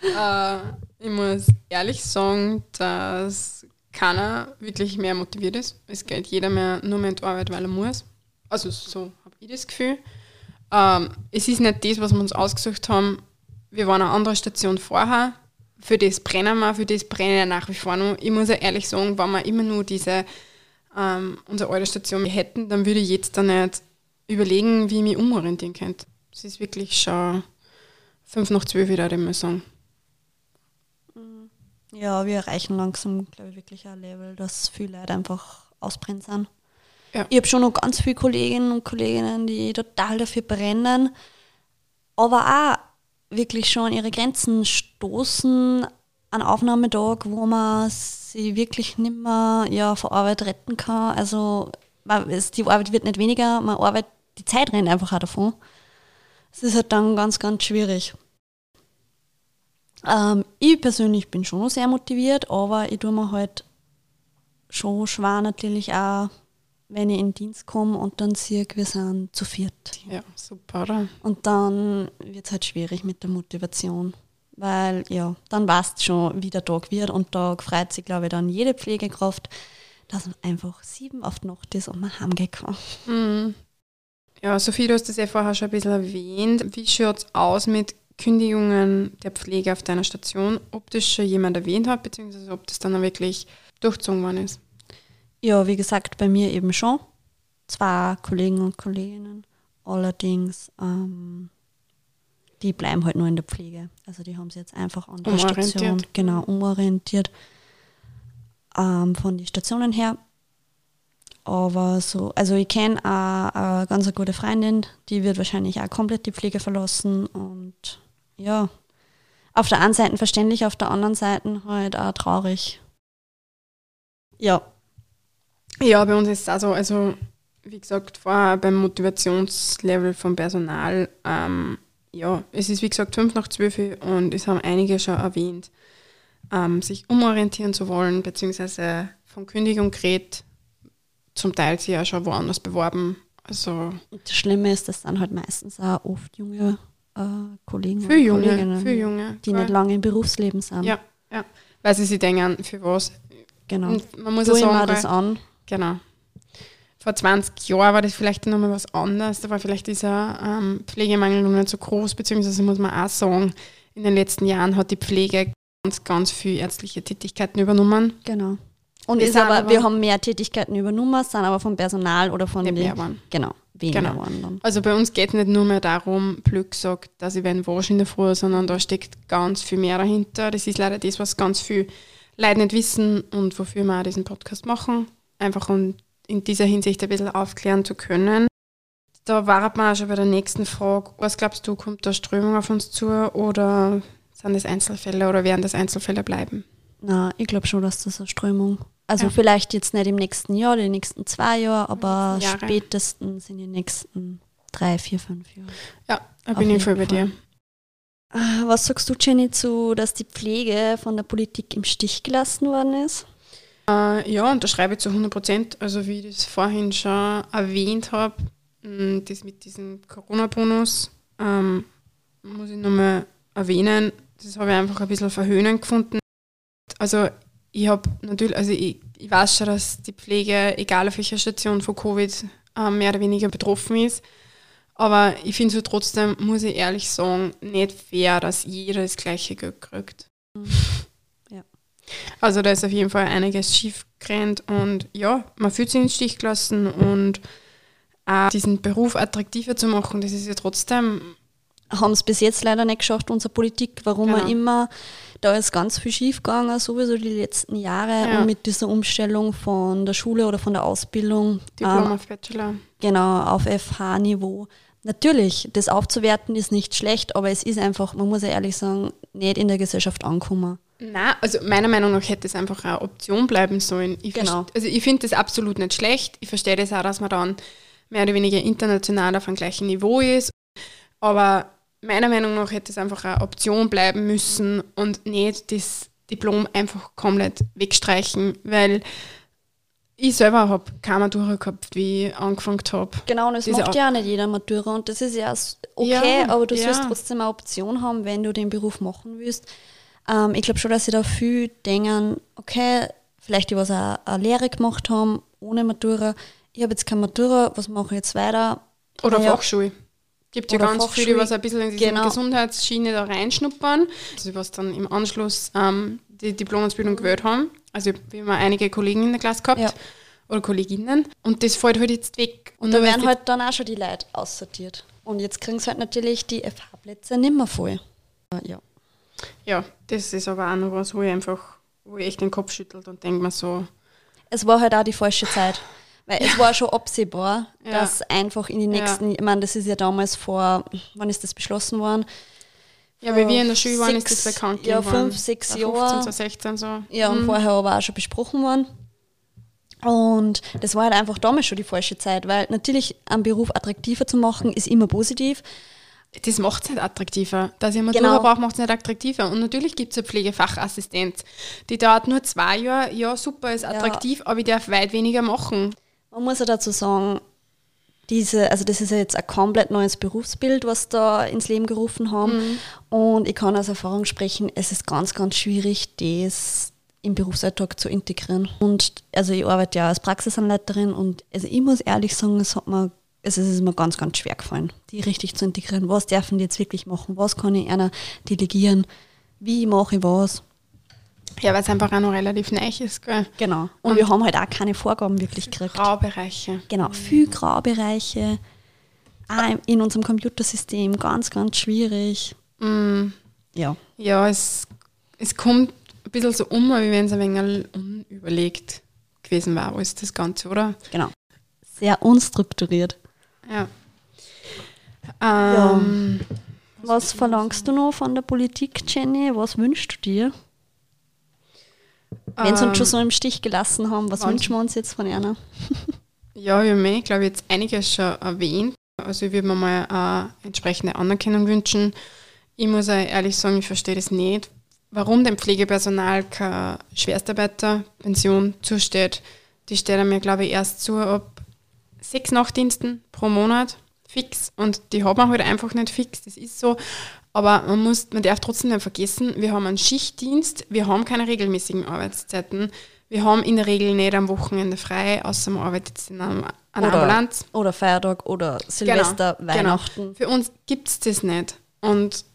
Äh, ich muss ehrlich sagen, dass keiner wirklich mehr motiviert ist. Es geht jeder mehr nur mehr in die Arbeit, weil er muss. Also so habe ich das Gefühl. Ähm, es ist nicht das, was wir uns ausgesucht haben. Wir waren eine andere Station vorher. Für das brennen wir, für das brennen wir nach wie vor noch. Ich muss ja ehrlich sagen, wenn wir immer nur diese ähm, unsere alte Station hätten, dann würde ich jetzt da nicht überlegen, wie ich mich umorientieren könnte. Es ist wirklich schon fünf nach zwölf, würde ich sagen. Ja, wir erreichen langsam, glaube ich, wirklich ein Level, dass viele Leute einfach ausbrennt sind. Ja. Ich habe schon noch ganz viele Kolleginnen und Kolleginnen, die total dafür brennen, aber auch wirklich schon an ihre Grenzen stoßen an Aufnahmetag, wo man sie wirklich nicht mehr ja, vor Arbeit retten kann. Also man, es, die Arbeit wird nicht weniger, man arbeitet, die Zeit rennt einfach auch davon. Es ist halt dann ganz, ganz schwierig. Ähm, ich persönlich bin schon sehr motiviert, aber ich tue mir halt schon schwer natürlich auch, wenn ich in den Dienst komme und dann sehe, wir sind zu viert. Ja, super, oder? Und dann wird es halt schwierig mit der Motivation. Weil ja, dann weißt du schon, wie der Tag wird und da freut sich, glaube ich, dann jede Pflegekraft, dass man einfach sieben auf die Nacht ist und man heimgehen kann. Mhm. Ja, Sophie, du hast das ja vorher schon ein bisschen erwähnt. Wie schaut es aus mit Kündigungen der Pflege auf deiner Station? Ob das schon jemand erwähnt hat, beziehungsweise ob das dann auch wirklich durchgezogen worden ist? Ja, wie gesagt, bei mir eben schon. Zwei Kollegen und Kolleginnen. Allerdings, ähm, die bleiben halt nur in der Pflege. Also die haben sich jetzt einfach an der. Station genau umorientiert ähm, von den Stationen her. Aber so, also ich kenne auch eine ganz eine gute Freundin, die wird wahrscheinlich auch komplett die Pflege verlassen und ja, auf der einen Seite verständlich, auf der anderen Seite halt auch traurig. Ja, Ja, bei uns ist es auch so, also wie gesagt, vorher beim Motivationslevel vom Personal, ähm, ja, es ist wie gesagt fünf nach zwölf und es haben einige schon erwähnt, ähm, sich umorientieren zu wollen, beziehungsweise von Kündigung gerät, zum Teil sie ja schon woanders beworben. Also Und das Schlimme ist, das sind halt meistens auch oft junge äh, Kollegen für Junge, Kolleginnen, für Junge. die voll. nicht lange im Berufsleben sind. Ja, ja. Weil sie sich denken, für was. genau. Und man muss ja sagen, das an. Genau. Vor 20 Jahren war das vielleicht nochmal was anderes. Da war vielleicht dieser ähm, Pflegemangel noch nicht so groß, beziehungsweise muss man auch sagen, in den letzten Jahren hat die Pflege ganz, ganz viel ärztliche Tätigkeiten übernommen. Genau. Und Wir aber, aber- wir haben mehr Tätigkeiten übernommen, sind aber vom Personal oder von den mehr waren. Genau, weniger Genau. waren dann. Also bei uns geht es nicht nur mehr darum, Glück sagt, dass ich wen wasche in der Früh, sondern da steckt ganz viel mehr dahinter. Das ist leider das, was ganz viel Leute nicht wissen und wofür wir auch diesen Podcast machen. Einfach um in dieser Hinsicht ein bisschen aufklären zu können. Da war man auch schon bei der nächsten Frage. Was glaubst du, kommt da Strömung auf uns zu oder sind das Einzelfälle oder werden das Einzelfälle bleiben? Na, ich glaube schon, dass das eine Strömung. Also Ja. vielleicht jetzt nicht im nächsten Jahr oder die nächsten zwei Jahre, aber Jahre. spätestens in den nächsten drei, vier, fünf Jahren. Ja, da bin ich voll bei dir. Äh, Was sagst du, Jenny, zu, dass die Pflege von der Politik im Stich gelassen worden ist? Äh, ja, unterschreibe ich zu 100 Prozent. Also wie ich das vorhin schon erwähnt habe, mh, das mit diesem Corona-Bonus ähm, muss ich nochmal erwähnen. Das habe ich einfach ein bisschen verhöhnend gefunden. Also ich habe natürlich, also ich, ich weiß schon, dass die Pflege, egal auf welcher Station von Covid, äh, mehr oder weniger betroffen ist. Aber ich finde so trotzdem, muss ich ehrlich sagen, nicht fair, dass jeder das gleiche Geld kriegt. Ja. Also da ist auf jeden Fall einiges schief gerannt und ja, man fühlt sich in den Stich gelassen und auch diesen Beruf attraktiver zu machen, das ist ja trotzdem haben es bis jetzt leider nicht geschafft, unsere Politik, warum Genau. wir immer, da ist ganz viel schief gegangen, sowieso die letzten Jahre Ja. und mit dieser Umstellung von der Schule oder von der Ausbildung Diplom ähm, auf Bachelor. genau auf FH-Niveau. Natürlich, das aufzuwerten ist nicht schlecht, aber es ist einfach, man muss ja ehrlich sagen, nicht in der Gesellschaft ankommen. Na, also meiner Meinung nach hätte es einfach eine Option bleiben sollen. Ich Genau. Also ich finde das absolut nicht schlecht. Ich verstehe das auch, dass man dann mehr oder weniger international auf einem gleichen Niveau ist. Aber meiner Meinung nach hätte es einfach eine Option bleiben müssen und nicht das Diplom einfach komplett wegstreichen, weil ich selber habe keine Matura gehabt, wie ich angefangen habe. Genau, und es Diese macht ja auch nicht jeder Matura und das ist ja okay, Ja, aber du ja. sollst trotzdem eine Option haben, wenn du den Beruf machen willst. Ähm, ich glaube schon, dass sie da viel denken, okay, vielleicht die, was auch eine Lehre gemacht haben, ohne Matura. Ich habe jetzt keine Matura, was mache ich jetzt weiter? Oder Naja, Fachschule. Gibt ja ganz viele, Fachschule, was ein bisschen in diese genau. Gesundheitsschiene da reinschnuppern. Also was dann im Anschluss ähm, die Diplomausbildung gewählt haben. Also wir haben einige Kollegen in der Klasse gehabt Ja. oder Kolleginnen. Und das fällt halt jetzt weg. Und Da werden halt dann auch schon die Leute aussortiert. Und jetzt kriegen sie halt natürlich die FH-Plätze nicht mehr voll. Ja. ja, das ist aber auch noch was, wo ich einfach, wo ich echt den Kopf schüttelt und denke mir so, Es war halt auch die falsche Zeit. Weil es war schon absehbar, Ja. dass einfach in die Ja. nächsten, ich meine, das ist ja damals vor, wann ist das beschlossen worden? ja, wie wir in der Schule waren, ist Sechs- das bekannt ja, fünf, sechs 15, Jahre. so 16 so. Ja, und Mhm. vorher aber auch schon besprochen worden. Und das war halt einfach damals schon die falsche Zeit, weil natürlich einen Beruf attraktiver zu machen, ist immer positiv. Das macht es nicht attraktiver. Dass ich Matura Genau. brauche, macht es nicht attraktiver. Und natürlich gibt es eine Pflegefachassistenz. Die dauert nur zwei Jahre. Ja, super, ist attraktiv, aber ich darf weit weniger machen. Man muss ja dazu sagen, diese, also das ist ja jetzt ein komplett neues Berufsbild, was da ins Leben gerufen haben. Und ich kann aus Erfahrung sprechen, es ist ganz, ganz schwierig, das im Berufsalltag zu integrieren. Und also ich arbeite ja als Praxisanleiterin und also ich muss ehrlich sagen, es hat mir, es ist mir ganz, ganz schwer gefallen, die richtig zu integrieren. Was dürfen die jetzt wirklich machen? Was kann ich einer delegieren? Wie mache ich was? Ja, weil es einfach auch noch relativ neu ist, gell? Genau. Und, Und- wir haben halt auch keine Vorgaben wirklich gekriegt. Graubereiche. Genau, viel Graubereiche. Auch in unserem Computersystem ganz, ganz schwierig. Mm, Ja. ja, es, es kommt ein bisschen so um, wie wenn es ein wenig unüberlegt gewesen war, alles das Ganze, oder? Genau. Sehr unstrukturiert. Ja. Ähm, Was verlangst du noch von der Politik, Jenny? Was wünschst du dir? Wenn sie uns schon ähm, so im Stich gelassen haben, was wünschen wir uns jetzt von einer? Ja, wir haben eh, glaube ich, jetzt einiges schon erwähnt. Also ich würde mir mal eine entsprechende Anerkennung wünschen. Ich muss auch ehrlich sagen, ich verstehe das nicht, warum dem Pflegepersonal keine Schwerstarbeiterpension zusteht. Die steht mir, glaube ich, erst zu ab sechs Nachtdiensten pro Monat fix und die hat man halt einfach nicht fix. Das ist so. Aber man, muss, man darf trotzdem nicht vergessen, wir haben einen Schichtdienst, wir haben keine regelmäßigen Arbeitszeiten. Wir haben in der Regel nicht am Wochenende frei, außer man arbeitet in einem, einer Oder- Ambulanz. Oder Feiertag oder Silvester, Genau, Weihnachten. Genau. Für uns gibt es das nicht. Und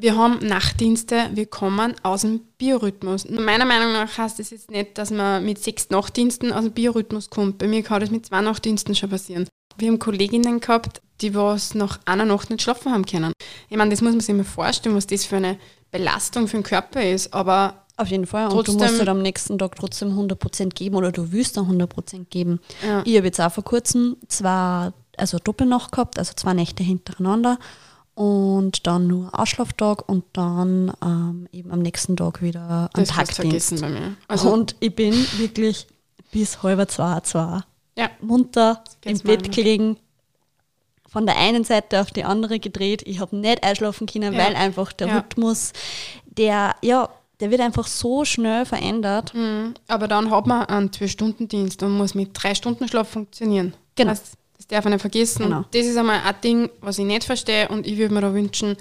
wir haben Nachtdienste, wir kommen aus dem Biorhythmus. Meiner Meinung nach heißt das jetzt nicht, dass man mit sechs Nachtdiensten aus dem Biorhythmus kommt. Bei mir kann das mit zwei Nachtdiensten schon passieren. Wir haben Kolleginnen gehabt, die was nach einer Nacht nicht schlafen haben können. Ich meine, das muss man sich mal vorstellen, was das für eine Belastung für den Körper ist. Aber Auf jeden Fall. Und du musst halt am nächsten Tag trotzdem 100% geben oder du willst dann 100% geben. Ja. Ich habe jetzt auch vor kurzem zwei, also Doppelnacht gehabt, also zwei Nächte hintereinander und dann nur Ausschlaftag und dann ähm, eben am nächsten Tag wieder du Tagdienst. vergessen bei mir. Also, und ich bin wirklich bis halb zwei, zwei ja, munter im Bett gelegen, von der einen Seite auf die andere gedreht. Ich habe nicht einschlafen können, Ja. weil einfach der Ja. Rhythmus, der, ja, der wird einfach so schnell verändert. Mhm. Aber dann hat man einen Zwei-Stunden-Dienst und muss mit drei Stunden Schlaf funktionieren. Genau. Das, das darf man nicht vergessen. Genau. Das ist einmal ein Ding, was ich nicht verstehe und ich würde mir da wünschen,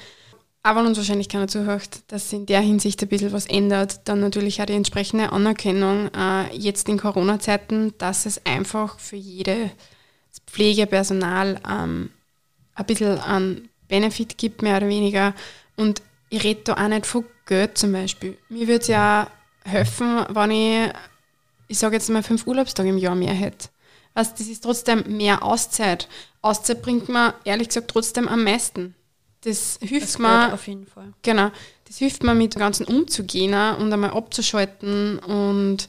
auch wenn uns wahrscheinlich keiner zuhört, dass sich in der Hinsicht ein bisschen was ändert. Dann natürlich auch die entsprechende Anerkennung äh, jetzt in Corona-Zeiten, dass es einfach für jedes Pflegepersonal ähm, ein bisschen an Benefit gibt, mehr oder weniger. Und ich rede da auch nicht von Geld zum Beispiel. Mir würde es ja helfen, wenn ich, ich sage jetzt mal, fünf Urlaubstage im Jahr mehr hätte. Also das ist trotzdem mehr Auszeit. Auszeit bringt mir ehrlich gesagt trotzdem am meisten. Das hilft Das mir. auf jeden Fall. Genau. Das hilft mir, mit dem Ganzen umzugehen und einmal abzuschalten und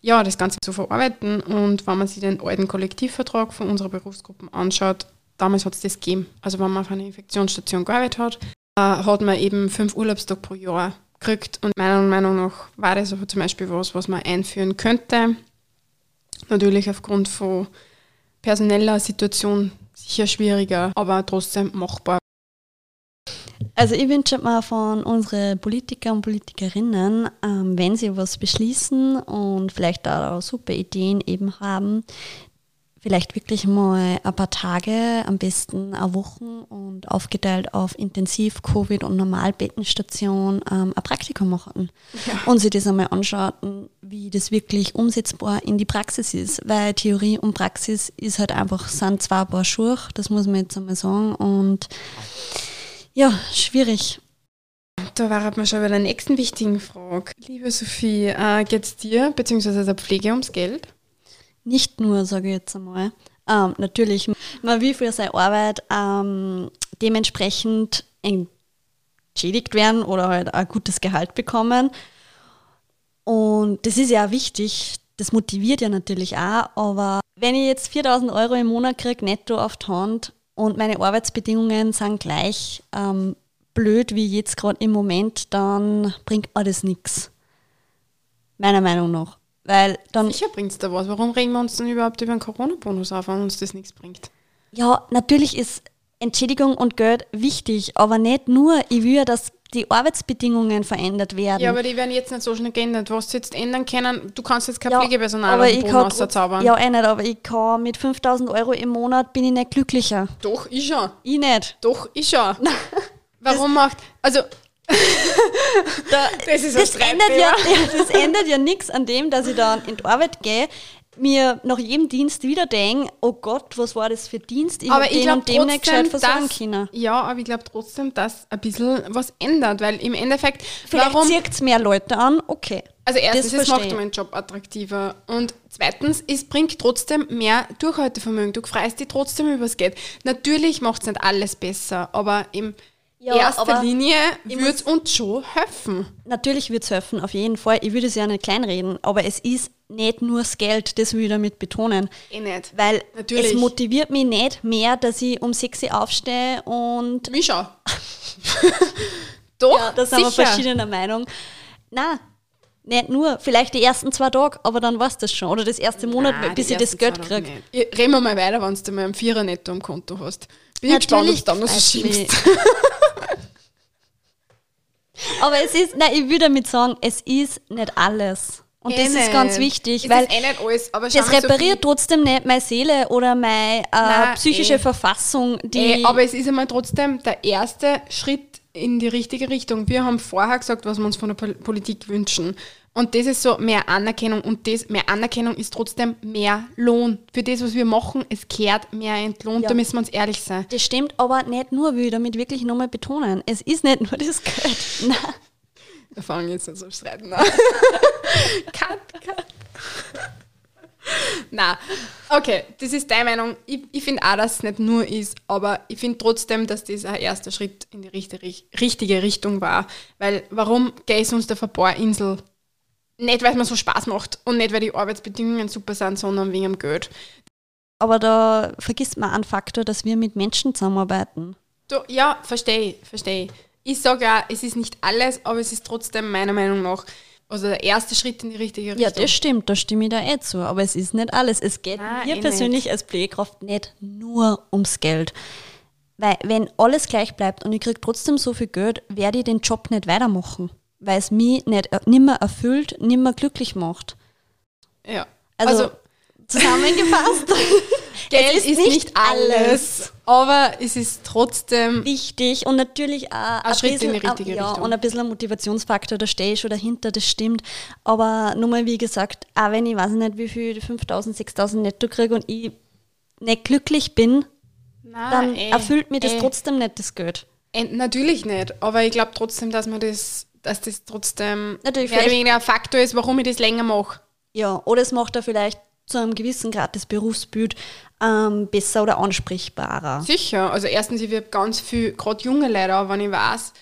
ja, das Ganze zu verarbeiten. Und wenn man sich den alten Kollektivvertrag von unserer Berufsgruppen anschaut, damals hat es das gegeben. Also wenn man auf einer Infektionsstation gearbeitet hat, äh, hat man eben fünf Urlaubstage pro Jahr gekriegt. Und meiner Meinung nach war das aber zum Beispiel was, was man einführen könnte. Natürlich aufgrund von personeller Situation sicher schwieriger, aber trotzdem machbar. Also ich wünsche mir von unseren Politiker und Politikerinnen, ähm, wenn sie was beschließen und vielleicht auch super Ideen eben haben, vielleicht wirklich mal ein paar Tage, am besten eine Woche und aufgeteilt auf Intensiv, Covid und Normalbettenstation ähm, ein Praktikum machen und sich das einmal anschauen, wie das wirklich umsetzbar in die Praxis ist, weil Theorie und Praxis ist halt einfach, sind zwei Paar Schuhe, das muss man jetzt einmal sagen und ja, schwierig. Da waren wir schon bei der nächsten wichtigen Frage. Liebe Sophie, äh, geht es dir bzw. der Pflege ums Geld? Nicht nur, sage ich jetzt einmal. Ähm, natürlich, man will für seine Arbeit ähm, dementsprechend entschädigt werden oder halt ein gutes Gehalt bekommen. Und das ist ja auch wichtig, das motiviert ja natürlich auch, aber wenn ich jetzt 4000 Euro im Monat kriege, netto auf die Hand und meine Arbeitsbedingungen sind gleich ähm, blöd wie jetzt gerade im Moment, dann bringt mir das nichts. Meiner Meinung nach. Weil dann Sicher bringt es da was. Warum regen wir uns dann überhaupt über einen Corona-Bonus auf, wenn uns das nichts bringt? Ja, natürlich ist Entschädigung und Geld wichtig, aber nicht nur. Ich will ja, dass die Arbeitsbedingungen verändert werden. Ja, aber die werden jetzt nicht so schnell geändert. Was du jetzt ändern können, du kannst jetzt kein Ja, Pflegepersonal aber ich kann rauszaubern. Ja, eh nicht, aber ich kann mit 5000 Euro im Monat bin ich nicht glücklicher. Doch, ich schon. Ich nicht. Doch, ich schon. Warum macht. Also, Da, Das ist ein das, ändert ja, das ändert ja nichts an dem, dass ich dann in die Arbeit gehe, mir nach jedem Dienst wieder denke, oh Gott, was war das für Dienst? Ich aber ich glaube dem nicht gescheit können. ja, aber ich glaube trotzdem, dass ein bisschen was ändert, weil im Endeffekt, Vielleicht zieht es mehr Leute an, okay. also erstens, es macht meinen Job attraktiver und zweitens, es bringt trotzdem mehr Durchhaltevermögen, du freust dich trotzdem übers Geld. Natürlich macht es nicht alles besser, aber in Ja, erster Linie ich würde es uns schon helfen. Natürlich wird es helfen, auf jeden Fall. Ich würde es ja nicht kleinreden, aber es ist nicht nur das Geld, das will ich damit betonen. Eh nicht. Weil Natürlich. es motiviert mich nicht mehr, dass ich um 6 Uhr aufstehe und Mich schon. Doch, ja, da sind wir verschiedener Meinung. Na, nicht nur, vielleicht die ersten zwei Tage, aber dann war es das schon. Oder das erste Monat, Nein, bis ich das Geld kriege. Ich- Reden wir mal weiter, wenn du mal einen Vierer netto am Konto hast. Bin ich gespannt, ob du dann noch so schimpfst. Aber es ist, nein, ich will damit sagen, es ist nicht alles. Und Eh das ist ganz nicht. wichtig, Es weil ist eh nicht alles, aber das repariert trotzdem nicht meine Seele oder meine äh, Nein, psychische eh. Verfassung, die. Eh, aber es ist einmal trotzdem der erste Schritt in die richtige Richtung. Wir haben vorher gesagt, was wir uns von der Pol Politik wünschen. Und das ist so mehr Anerkennung und das mehr Anerkennung ist trotzdem mehr Lohn. Für das, was wir machen, es kehrt mehr entlohnt, Ja. da müssen wir uns ehrlich sein. das stimmt aber nicht nur, will ich damit wirklich nochmal betonen. Es ist nicht nur das Geld. Nein. Wir fangen jetzt nicht so streiten an. cut, cut. Na, okay, das ist deine Meinung. Ich, ich finde auch, dass es nicht nur ist, aber ich finde trotzdem, dass das ein erster Schritt in die richtige, richtige Richtung war. Weil warum geht es uns der Verbohrinsel? Nicht, weil es mir so Spaß macht und nicht, weil die Arbeitsbedingungen super sind, sondern wegen dem Geld. Aber da vergisst man einen Faktor, dass wir mit Menschen zusammenarbeiten. Du, ja, verstehe, verstehe. Ich sage ja, es ist nicht alles, aber es ist trotzdem meiner Meinung nach also der erste Schritt in die richtige Richtung. Ja, das stimmt, da stimme ich da eh zu. Aber es ist nicht alles. Es geht Nein, mir eh persönlich als Pflegekraft nicht nur ums Geld. Weil wenn alles gleich bleibt und ich kriege trotzdem so viel Geld, werde ich den Job nicht weitermachen. Weil es mich nicht, nicht mehr erfüllt, nicht mehr glücklich macht. Ja. Also, Also, zusammengefasst, Geld es ist, nicht alles, aber es ist trotzdem wichtig und natürlich auch ein, Schritt in die bisschen- richtige ja, Richtung. und ein bisschen ein Motivationsfaktor, da stehe ich schon dahinter, das stimmt. Aber nur mal wie gesagt, auch wenn ich weiß nicht, wie viel 5000, 6000 netto kriege und ich nicht glücklich bin, Nein, dann eh, erfüllt mir das eh. trotzdem nicht das Geld. Äh, Natürlich nicht, aber ich glaube trotzdem, dass man das, dass das trotzdem Natürlich, mehr oder weniger ein Faktor ist, warum ich das länger mache. Ja, oder es macht er vielleicht zu einem gewissen Grad das Berufsbild ähm, besser oder ansprechbarer. Sicher. Also erstens, ich wirb ganz viel, gerade junge Leute, wenn ich weiß,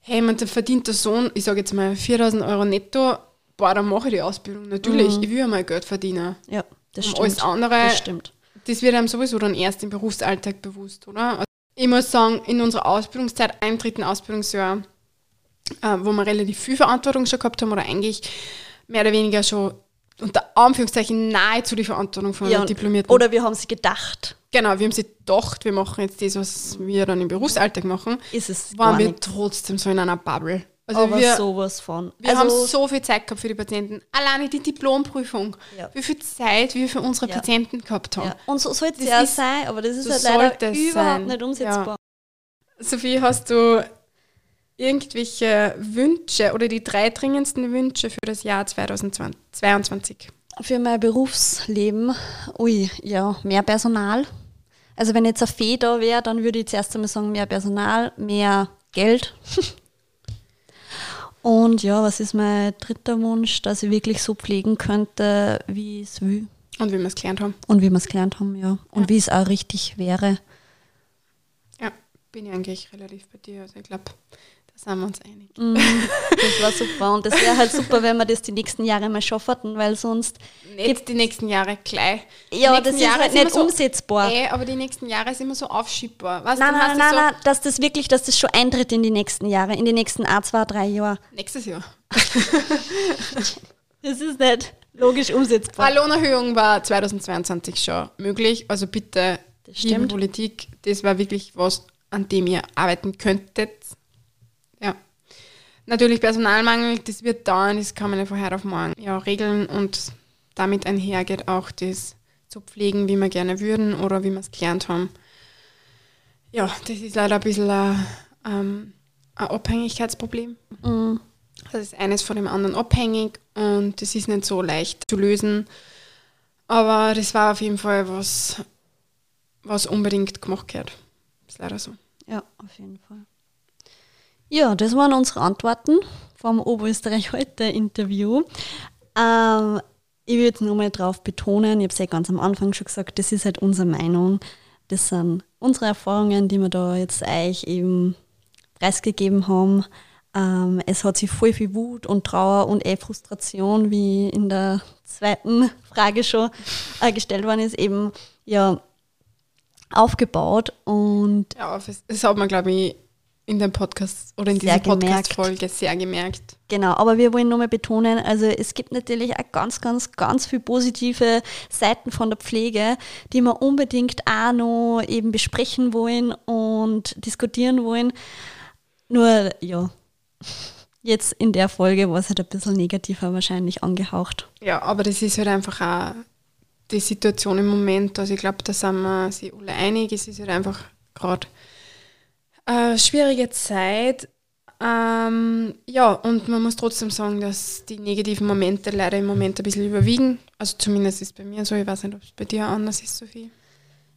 hey, man verdient der Sohn, ich sage jetzt mal 4000 Euro netto, boah, dann mache ich die Ausbildung. Natürlich, ich will ja mal Geld verdienen. Ja, das Und stimmt. alles andere- Das stimmt. Das wird einem sowieso dann erst im Berufsalltag bewusst, oder? Also ich muss sagen, in unserer Ausbildungszeit, einem dritten Ausbildungsjahr, äh, wo wir relativ viel Verantwortung schon gehabt haben oder eigentlich mehr oder weniger schon unter Anführungszeichen nahezu die Verantwortung von Ja, Diplomierten. oder wir haben sie gedacht, genau, wir haben sich gedacht, wir machen jetzt das, was wir dann im Berufsalltag machen, ist es waren wir nicht. trotzdem so in einer Bubble. Also aber wir, sowas von. wir also, haben so viel Zeit gehabt für die Patienten. Alleine die Diplomprüfung. Ja. Wie viel Zeit wir für unsere Ja. Patienten gehabt haben. ja. Und so sollte es ja sein, aber das ist halt leider überhaupt sein. nicht umsetzbar. Sophie, hast du irgendwelche Wünsche oder die drei dringendsten Wünsche für das Jahr 2022? Für mein Berufsleben, ui, ja, mehr Personal. Also wenn jetzt ein Fee da wäre, dann würde ich zuerst einmal sagen, mehr Personal, mehr Geld. Und ja, was ist mein dritter Wunsch, dass ich wirklich so pflegen könnte, wie ich es will Und wie wir es gelernt haben. und wie wir es gelernt haben, ja. Und Ja. wie es auch richtig wäre. Ja, bin ich eigentlich relativ bei dir. Also ich glaube, sind wir uns einig. Mhm, das war super. Und das wäre halt super, wenn wir das die nächsten Jahre mal schaffen, weil sonst. Nicht die nächsten Jahre gleich. Die Ja, das ist Jahre halt nicht so, umsetzbar. Ey, aber die nächsten Jahre sind immer so aufschiebbar. Weißt Nein, nein, nein, du nein, dass das wirklich, dass das schon eintritt in die nächsten Jahre, in die nächsten ein, zwei, drei Jahre. so, nächstes Jahr. Das ist nicht logisch umsetzbar. Eine Lohnerhöhung war 2022 schon möglich. Also bitte, Das stimmt. Politik, das war wirklich was, an dem ihr arbeiten könntet. Ja. Natürlich Personalmangel, das wird dauern, das kann man nicht von heute auf morgen ja, regeln und damit einhergeht auch das zu pflegen, wie wir gerne würden oder wie wir es gelernt haben. Ja, das ist leider ein bisschen ein, ähm, ein Abhängigkeitsproblem. Mhm. Das ist eines von dem anderen abhängig und das ist nicht so leicht zu lösen. Aber das war auf jeden Fall was, was unbedingt gemacht gehört. Ist leider so. Ja, auf jeden Fall. Ja, das waren unsere Antworten vom Oberösterreich heute Interview. Ähm, ich würde nur mal drauf betonen, ich habe es ja ganz am Anfang schon gesagt, das ist halt unsere Meinung. Das sind unsere Erfahrungen, die wir da jetzt euch eben preisgegeben haben. Ähm, es hat sich voll viel Wut und Trauer und eh Frustration, wie in der zweiten Frage schon äh, gestellt worden ist, eben ja aufgebaut und Ja, das hat man, glaube ich, in dem Podcast oder in dieser. Podcast-Folge sehr gemerkt. Genau, aber wir wollen nochmal betonen, also es gibt natürlich auch ganz, ganz, ganz viele positive Seiten von der Pflege, die wir unbedingt auch noch eben besprechen wollen und diskutieren wollen. Nur, ja, jetzt in der Folge war es halt ein bisschen negativer wahrscheinlich angehaucht. Ja, aber das ist halt einfach auch die Situation im Moment. Also ich glaube, da sind wir sich alle einig. Es ist halt einfach gerade eine schwierige Zeit. Ähm, ja, und man muss trotzdem sagen, dass die negativen Momente leider im Moment ein bisschen überwiegen. Also zumindest ist es bei mir so. Ich weiß nicht, ob es bei dir anders ist, Sophie.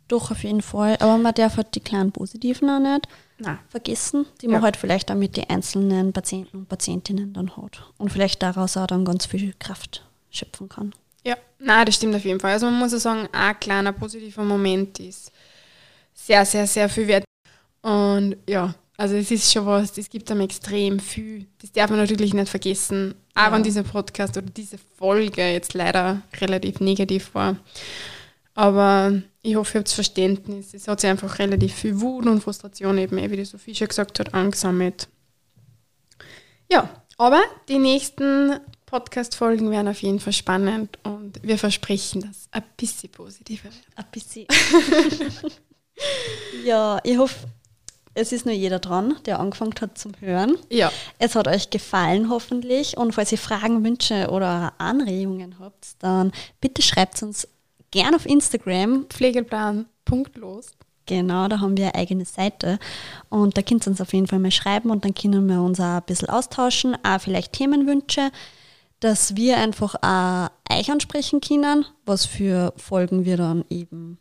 Doch, auf jeden Fall. Aber man darf halt die kleinen Positiven auch nicht Nein. vergessen, die Ja. man halt vielleicht damit die einzelnen Patienten und Patientinnen dann hat. Und vielleicht daraus auch dann ganz viel Kraft schöpfen kann. Ja, nein, das stimmt auf jeden Fall. Also man muss ja sagen, ein kleiner positiver Moment ist sehr, sehr, sehr viel wert. Und ja, also es ist schon was, das gibt einem extrem viel. Das darf man natürlich nicht vergessen. Auch Ja. wenn dieser Podcast oder diese Folge jetzt leider relativ negativ war. Aber ich hoffe, ihr habt Verständnis. Es hat sich einfach relativ viel Wut und Frustration eben, eh, wie die Sophie schon gesagt hat, angesammelt. Ja, aber die nächsten Podcast-Folgen werden auf jeden Fall spannend und wir versprechen, dass ein bisschen positiver wird. Ein bisschen. ja, ich hoffe, es ist nur jeder dran, der angefangen hat zum Hören. Ja, Es hat euch gefallen hoffentlich und falls ihr Fragen, Wünsche oder Anregungen habt, dann bitte schreibt uns gern auf Instagram. Pflegeplan, punktlos. Genau, da haben wir eine eigene Seite und da könnt ihr uns auf jeden Fall mal schreiben und dann können wir uns auch ein bisschen austauschen, auch vielleicht Themenwünsche, dass wir einfach auch euch ansprechen können, was für Folgen wir dann eben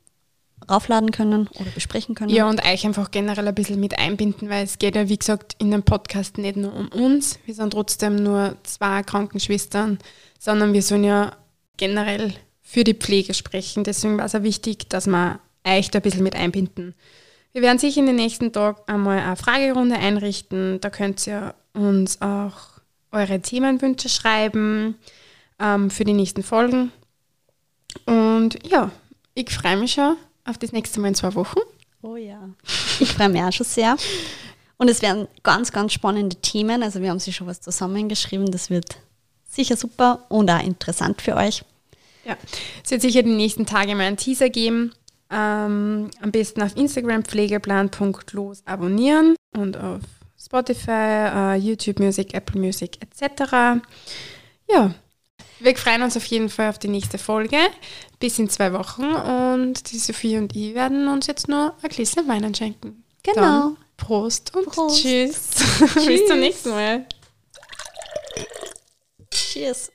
raufladen können oder besprechen können. Ja, und euch einfach generell ein bisschen mit einbinden, weil es geht ja, wie gesagt, in dem Podcast nicht nur um uns. Wir sind trotzdem nur zwei Krankenschwestern, sondern wir sollen ja generell für die Pflege sprechen. Deswegen war es auch wichtig, dass wir euch da ein bisschen mit einbinden. Wir werden sicher in den nächsten Tagen einmal eine Fragerunde einrichten. Da könnt ihr uns auch eure Themenwünsche schreiben ähm, für die nächsten Folgen. Und ja, ich freue mich schon auf das nächste Mal in zwei Wochen. Oh ja. Ich freue mich auch schon sehr. Und es werden ganz, ganz spannende Themen. Also wir haben sich schon was zusammengeschrieben. Das wird sicher super und auch interessant für euch. Ja, es wird sicher die nächsten Tage mal einen Teaser geben. Ähm, am besten auf Instagram pflegeplan.los abonnieren und auf Spotify, uh, YouTube Music, Apple Music etc. Ja, wir freuen uns auf jeden Fall auf die nächste Folge. Bis in zwei Wochen und die Sophie und ich werden uns jetzt nur ein Gläschen Wein schenken. Genau. Dann Prost und Prost. tschüss. tschüss. Bis zum nächsten Mal. Cheers.